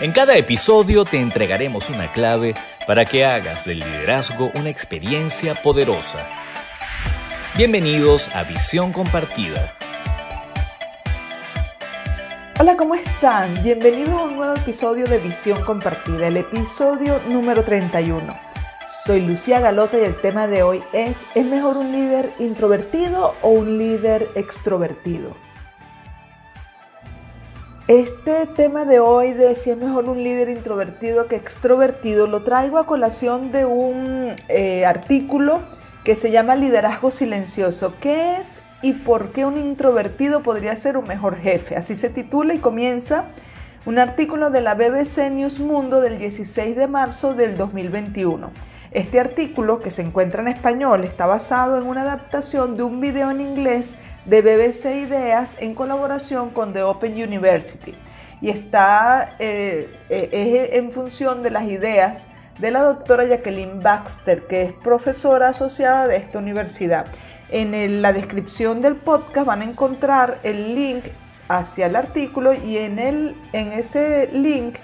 En cada episodio te entregaremos una clave para que hagas del liderazgo una experiencia poderosa. Bienvenidos a Visión Compartida. Hola, ¿cómo están? Bienvenidos a un nuevo episodio de Visión Compartida, el episodio número 31. Soy Lucía Galota y el tema de hoy es ¿es mejor un líder introvertido o un líder extrovertido? Este tema de hoy de si es mejor un líder introvertido que extrovertido lo traigo a colación de un eh, artículo que se llama Liderazgo Silencioso. ¿Qué es y por qué un introvertido podría ser un mejor jefe? Así se titula y comienza un artículo de la BBC News Mundo del 16 de marzo del 2021. Este artículo, que se encuentra en español, está basado en una adaptación de un video en inglés de BBC Ideas en colaboración con The Open University y está eh, eh, en función de las ideas de la doctora Jacqueline Baxter, que es profesora asociada de esta universidad. En la descripción del podcast van a encontrar el link hacia el artículo y en, el, en ese link,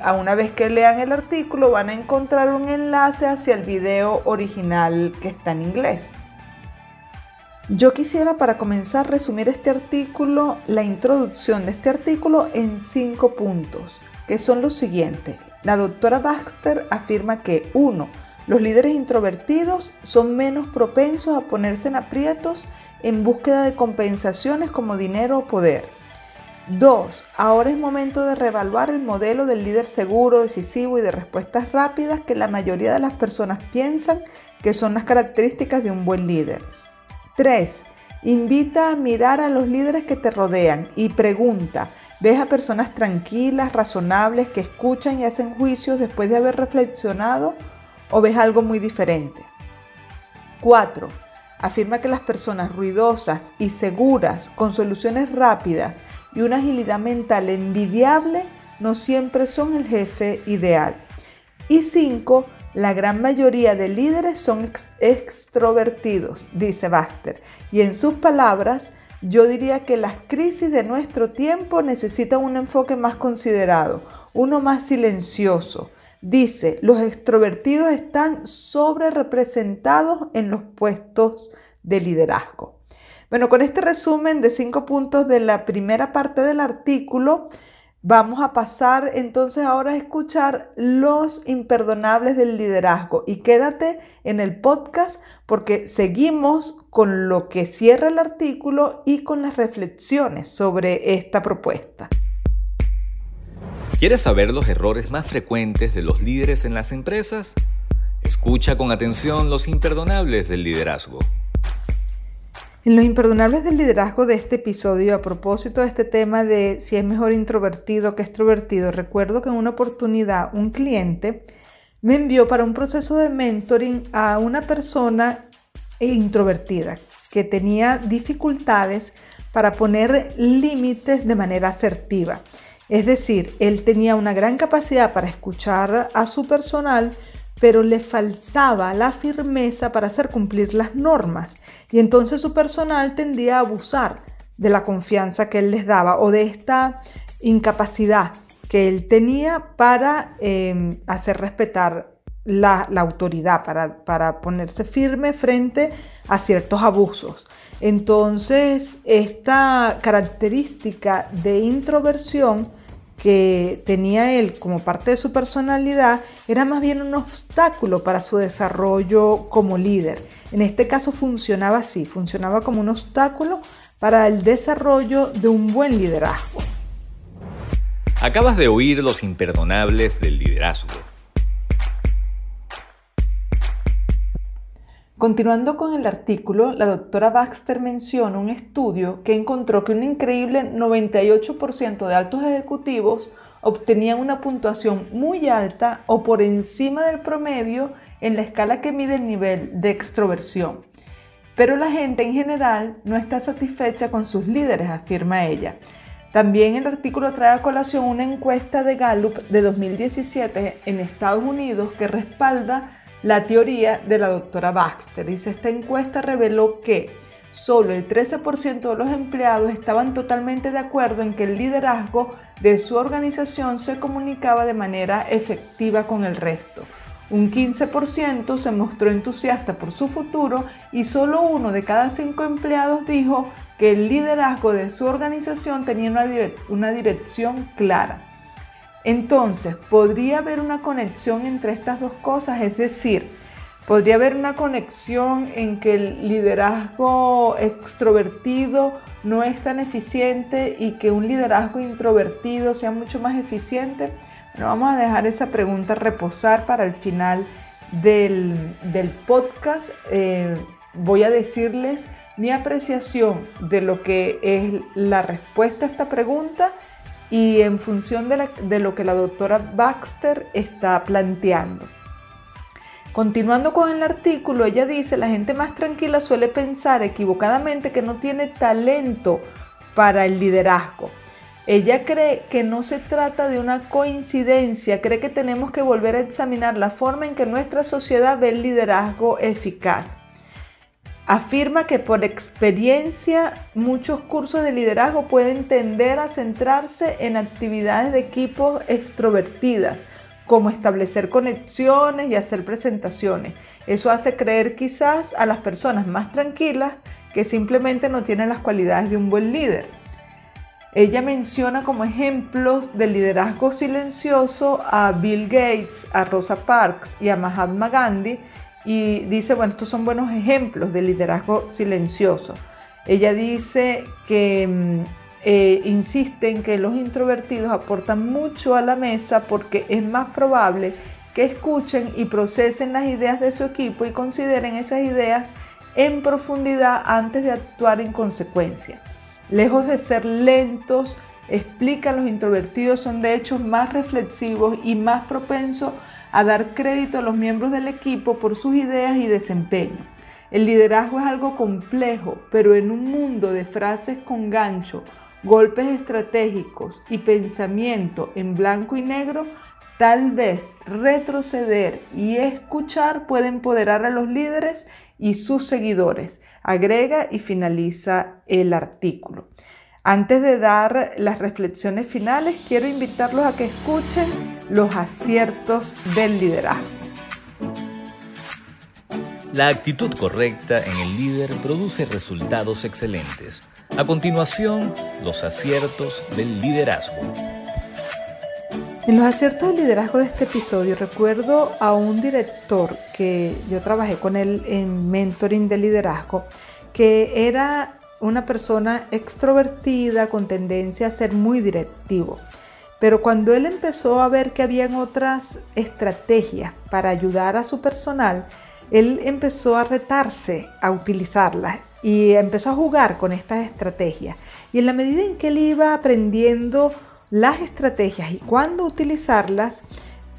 a una vez que lean el artículo, van a encontrar un enlace hacia el video original que está en inglés. Yo quisiera para comenzar resumir este artículo, la introducción de este artículo en cinco puntos, que son los siguientes. La doctora Baxter afirma que 1. Los líderes introvertidos son menos propensos a ponerse en aprietos en búsqueda de compensaciones como dinero o poder. 2. Ahora es momento de reevaluar el modelo del líder seguro, decisivo y de respuestas rápidas que la mayoría de las personas piensan que son las características de un buen líder. 3. Invita a mirar a los líderes que te rodean y pregunta, ¿ves a personas tranquilas, razonables, que escuchan y hacen juicios después de haber reflexionado o ves algo muy diferente? 4. Afirma que las personas ruidosas y seguras, con soluciones rápidas y una agilidad mental envidiable, no siempre son el jefe ideal. Y 5 la gran mayoría de líderes son extrovertidos, dice Baster. Y en sus palabras, yo diría que las crisis de nuestro tiempo necesitan un enfoque más considerado, uno más silencioso. Dice, los extrovertidos están sobre representados en los puestos de liderazgo. Bueno, con este resumen de cinco puntos de la primera parte del artículo, Vamos a pasar entonces ahora a escuchar los imperdonables del liderazgo y quédate en el podcast porque seguimos con lo que cierra el artículo y con las reflexiones sobre esta propuesta. ¿Quieres saber los errores más frecuentes de los líderes en las empresas? Escucha con atención los imperdonables del liderazgo. En los imperdonables del liderazgo de este episodio, a propósito de este tema de si es mejor introvertido que extrovertido, recuerdo que en una oportunidad un cliente me envió para un proceso de mentoring a una persona introvertida que tenía dificultades para poner límites de manera asertiva. Es decir, él tenía una gran capacidad para escuchar a su personal, pero le faltaba la firmeza para hacer cumplir las normas. Y entonces su personal tendía a abusar de la confianza que él les daba o de esta incapacidad que él tenía para em, hacer respetar la, autoridad, para, para, ponerse firme frente a ciertos abusos. Entonces, esta característica de introversión que tenía él como parte de su personalidad era más bien un obstáculo para su desarrollo como líder. En este caso funcionaba así, funcionaba como un obstáculo para el desarrollo de un buen liderazgo. Acabas de oír los imperdonables del liderazgo Continuando con el artículo, la doctora Baxter menciona un estudio que encontró que un increíble 98% de altos ejecutivos obtenían una puntuación muy alta o por encima del promedio en la escala que mide el nivel de extroversión. Pero la gente en general no está satisfecha con sus líderes, afirma ella. También el artículo trae a colación una encuesta de Gallup de 2017 en Estados Unidos que respalda la teoría de la doctora Baxter. Dice, esta encuesta reveló que solo el 13% de los empleados estaban totalmente de acuerdo en que el liderazgo de su organización se comunicaba de manera efectiva con el resto. Un 15% se mostró entusiasta por su futuro y solo uno de cada cinco empleados dijo que el liderazgo de su organización tenía una, una dirección clara. Entonces, ¿podría haber una conexión entre estas dos cosas? Es decir, podría haber una conexión en que el liderazgo extrovertido no es tan eficiente y que un liderazgo introvertido sea mucho más eficiente. Bueno, vamos a dejar esa pregunta reposar para el final del, podcast. Eh, voy a decirles mi apreciación de lo que es la respuesta a esta pregunta y en función de, lo que la doctora Baxter está planteando. Continuando con el artículo, ella dice, la gente más tranquila suele pensar equivocadamente que no tiene talento para el liderazgo. Ella cree que no se trata de una coincidencia, cree que tenemos que volver a examinar la forma en que nuestra sociedad ve el liderazgo eficaz. Afirma que por experiencia muchos cursos de liderazgo pueden tender a centrarse en actividades de equipos extrovertidas, como establecer conexiones y hacer presentaciones. Eso hace creer quizás a las personas más tranquilas que simplemente no tienen las cualidades de un buen líder. Ella menciona como ejemplos del liderazgo silencioso a Bill Gates, a Rosa Parks y a Mahatma Gandhi y dice, bueno, estos son buenos ejemplos de liderazgo silencioso. Ella dice que mm, eh, insiste en que los introvertidos aportan mucho a la mesa porque es más probable que escuchen y procesen las ideas de su equipo y consideren esas ideas en profundidad antes de actuar en consecuencia. Lejos de ser lentos, explican los introvertidos, son de hecho más reflexivos y más propensos a dar crédito a los miembros del equipo por sus ideas y desempeño. El liderazgo es algo complejo, pero en un mundo de frases con gancho, golpes estratégicos y pensamiento en blanco y negro, tal vez retroceder y escuchar puede empoderar a los líderes y sus seguidores. Agrega y finaliza el artículo. Antes de dar las reflexiones finales, quiero invitarlos a que escuchen los aciertos del liderazgo. La actitud correcta en el líder produce resultados excelentes. A continuación, los aciertos del liderazgo. En los aciertos de liderazgo de este episodio recuerdo a un director que yo trabajé con él en mentoring de liderazgo, que era una persona extrovertida con tendencia a ser muy directivo. Pero cuando él empezó a ver que habían otras estrategias para ayudar a su personal, él empezó a retarse a utilizarlas y empezó a jugar con estas estrategias. Y en la medida en que él iba aprendiendo las estrategias y cuándo utilizarlas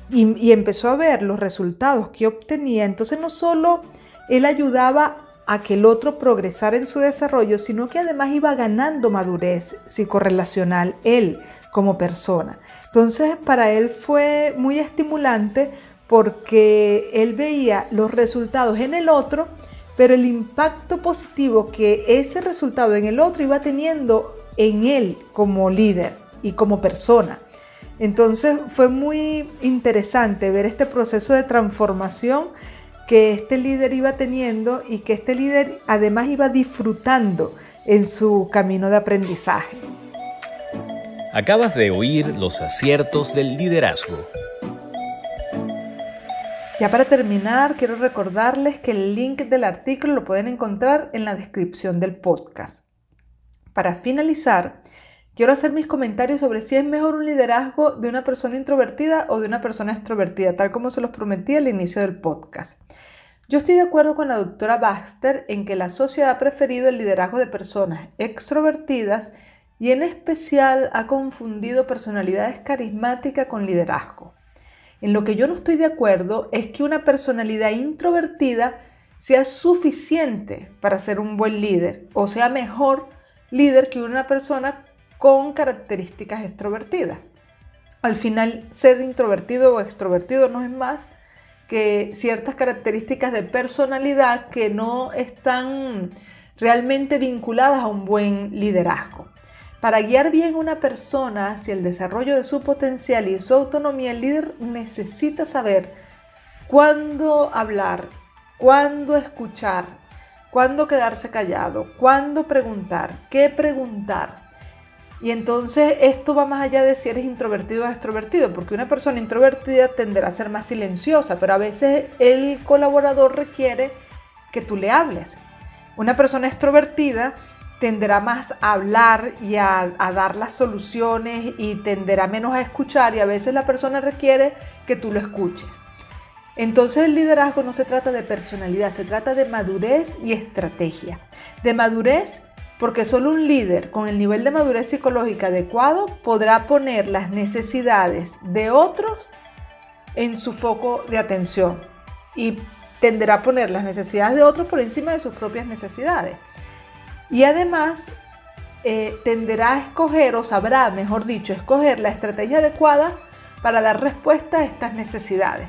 y, empezó a ver los resultados que obtenía, entonces no solo él ayudaba a que el otro progresara en su desarrollo, sino que además iba ganando madurez psicorrelacional él como persona. Entonces para él fue muy estimulante porque él veía los resultados en el otro, pero el impacto positivo que ese resultado en el otro iba teniendo en él como líder y como persona. Entonces fue muy interesante ver este proceso de transformación que este líder iba teniendo y que este líder además iba disfrutando en su camino de aprendizaje. Acabas de oír los aciertos del liderazgo. Ya para terminar, quiero recordarles que el link del artículo lo pueden encontrar en la descripción del podcast. Para finalizar, Quiero hacer mis comentarios sobre si es mejor un liderazgo de una persona introvertida o de una persona extrovertida, tal como se los prometí al inicio del podcast. Yo estoy de acuerdo con la doctora Baxter en que la sociedad ha preferido el liderazgo de personas extrovertidas y en especial ha confundido personalidades carismáticas con liderazgo. En lo que yo no estoy de acuerdo es que una personalidad introvertida sea suficiente para ser un buen líder o sea mejor líder que una persona con características extrovertidas. Al final, ser introvertido o extrovertido no es más que ciertas características de personalidad que no están realmente vinculadas a un buen liderazgo. Para guiar bien a una persona hacia el desarrollo de su potencial y su autonomía, el líder necesita saber cuándo hablar, cuándo escuchar, cuándo quedarse callado, cuándo preguntar, qué preguntar. Y entonces esto va más allá de si eres introvertido o extrovertido, porque una persona introvertida tenderá a ser más silenciosa, pero a veces el colaborador requiere que tú le hables. Una persona extrovertida tenderá más a hablar y a, dar las soluciones y tenderá menos a escuchar y a veces la persona requiere que tú lo escuches. Entonces el liderazgo no se trata de personalidad, se trata de madurez y estrategia. De madurez porque solo un líder con el nivel de madurez psicológica adecuado podrá poner las necesidades de otros en su foco de atención y tenderá a poner las necesidades de otros por encima de sus propias necesidades. Y además eh, tenderá a escoger o sabrá, mejor dicho, escoger la estrategia adecuada para dar respuesta a estas necesidades.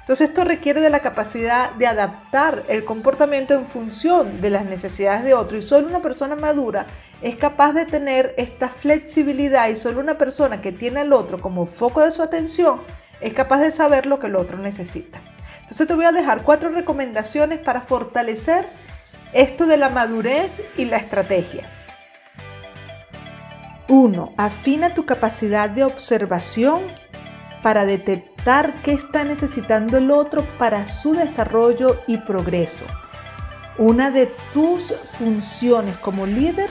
Entonces esto requiere de la capacidad de adaptar el comportamiento en función de las necesidades de otro y solo una persona madura es capaz de tener esta flexibilidad y solo una persona que tiene al otro como foco de su atención es capaz de saber lo que el otro necesita. Entonces te voy a dejar cuatro recomendaciones para fortalecer esto de la madurez y la estrategia. 1. Afina tu capacidad de observación para detectar qué está necesitando el otro para su desarrollo y progreso. Una de tus funciones como líder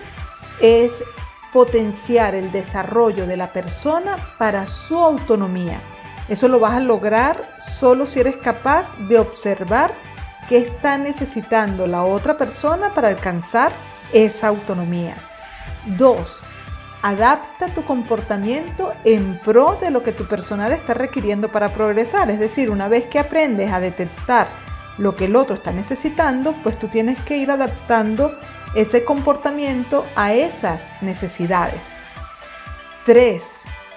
es potenciar el desarrollo de la persona para su autonomía. Eso lo vas a lograr solo si eres capaz de observar qué está necesitando la otra persona para alcanzar esa autonomía. 2 adapta tu comportamiento en pro de lo que tu personal está requiriendo para progresar. Es decir, una vez que aprendes a detectar lo que el otro está necesitando, pues tú tienes que ir adaptando ese comportamiento a esas necesidades. 3.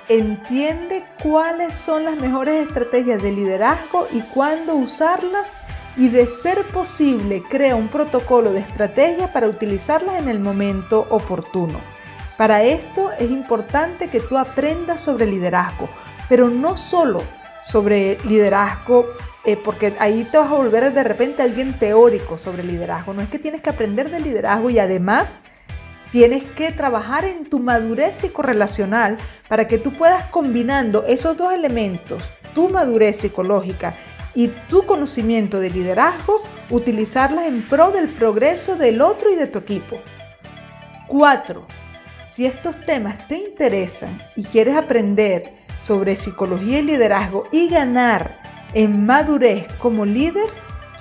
Entiende cuáles son las mejores estrategias de liderazgo y cuándo usarlas y de ser posible crea un protocolo de estrategia para utilizarlas en el momento oportuno. Para esto es importante que tú aprendas sobre liderazgo, pero no solo sobre liderazgo, eh, porque ahí te vas a volver de repente alguien teórico sobre liderazgo. No es que tienes que aprender de liderazgo y además tienes que trabajar en tu madurez psicorrelacional para que tú puedas combinando esos dos elementos, tu madurez psicológica y tu conocimiento de liderazgo, utilizarlas en pro del progreso del otro y de tu equipo. 4. Si estos temas te interesan y quieres aprender sobre psicología y liderazgo y ganar en madurez como líder,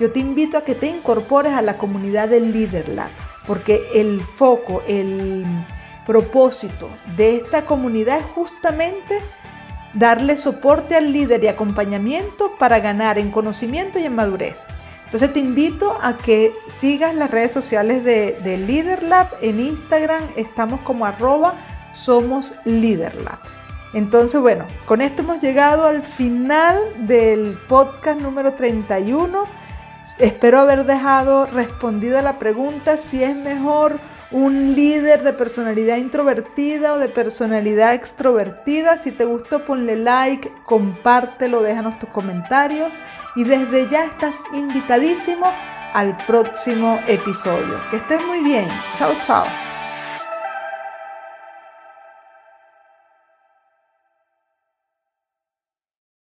yo te invito a que te incorpores a la comunidad del Leader Lab, porque el foco, el propósito de esta comunidad es justamente darle soporte al líder y acompañamiento para ganar en conocimiento y en madurez. Entonces te invito a que sigas las redes sociales de, de LeaderLab. En Instagram estamos como arroba somos LeaderLab. Entonces, bueno, con esto hemos llegado al final del podcast número 31. Espero haber dejado respondida la pregunta si es mejor un líder de personalidad introvertida o de personalidad extrovertida. Si te gustó, ponle like, compártelo, déjanos tus comentarios y desde ya estás invitadísimo al próximo episodio. Que estés muy bien. Chao, chao.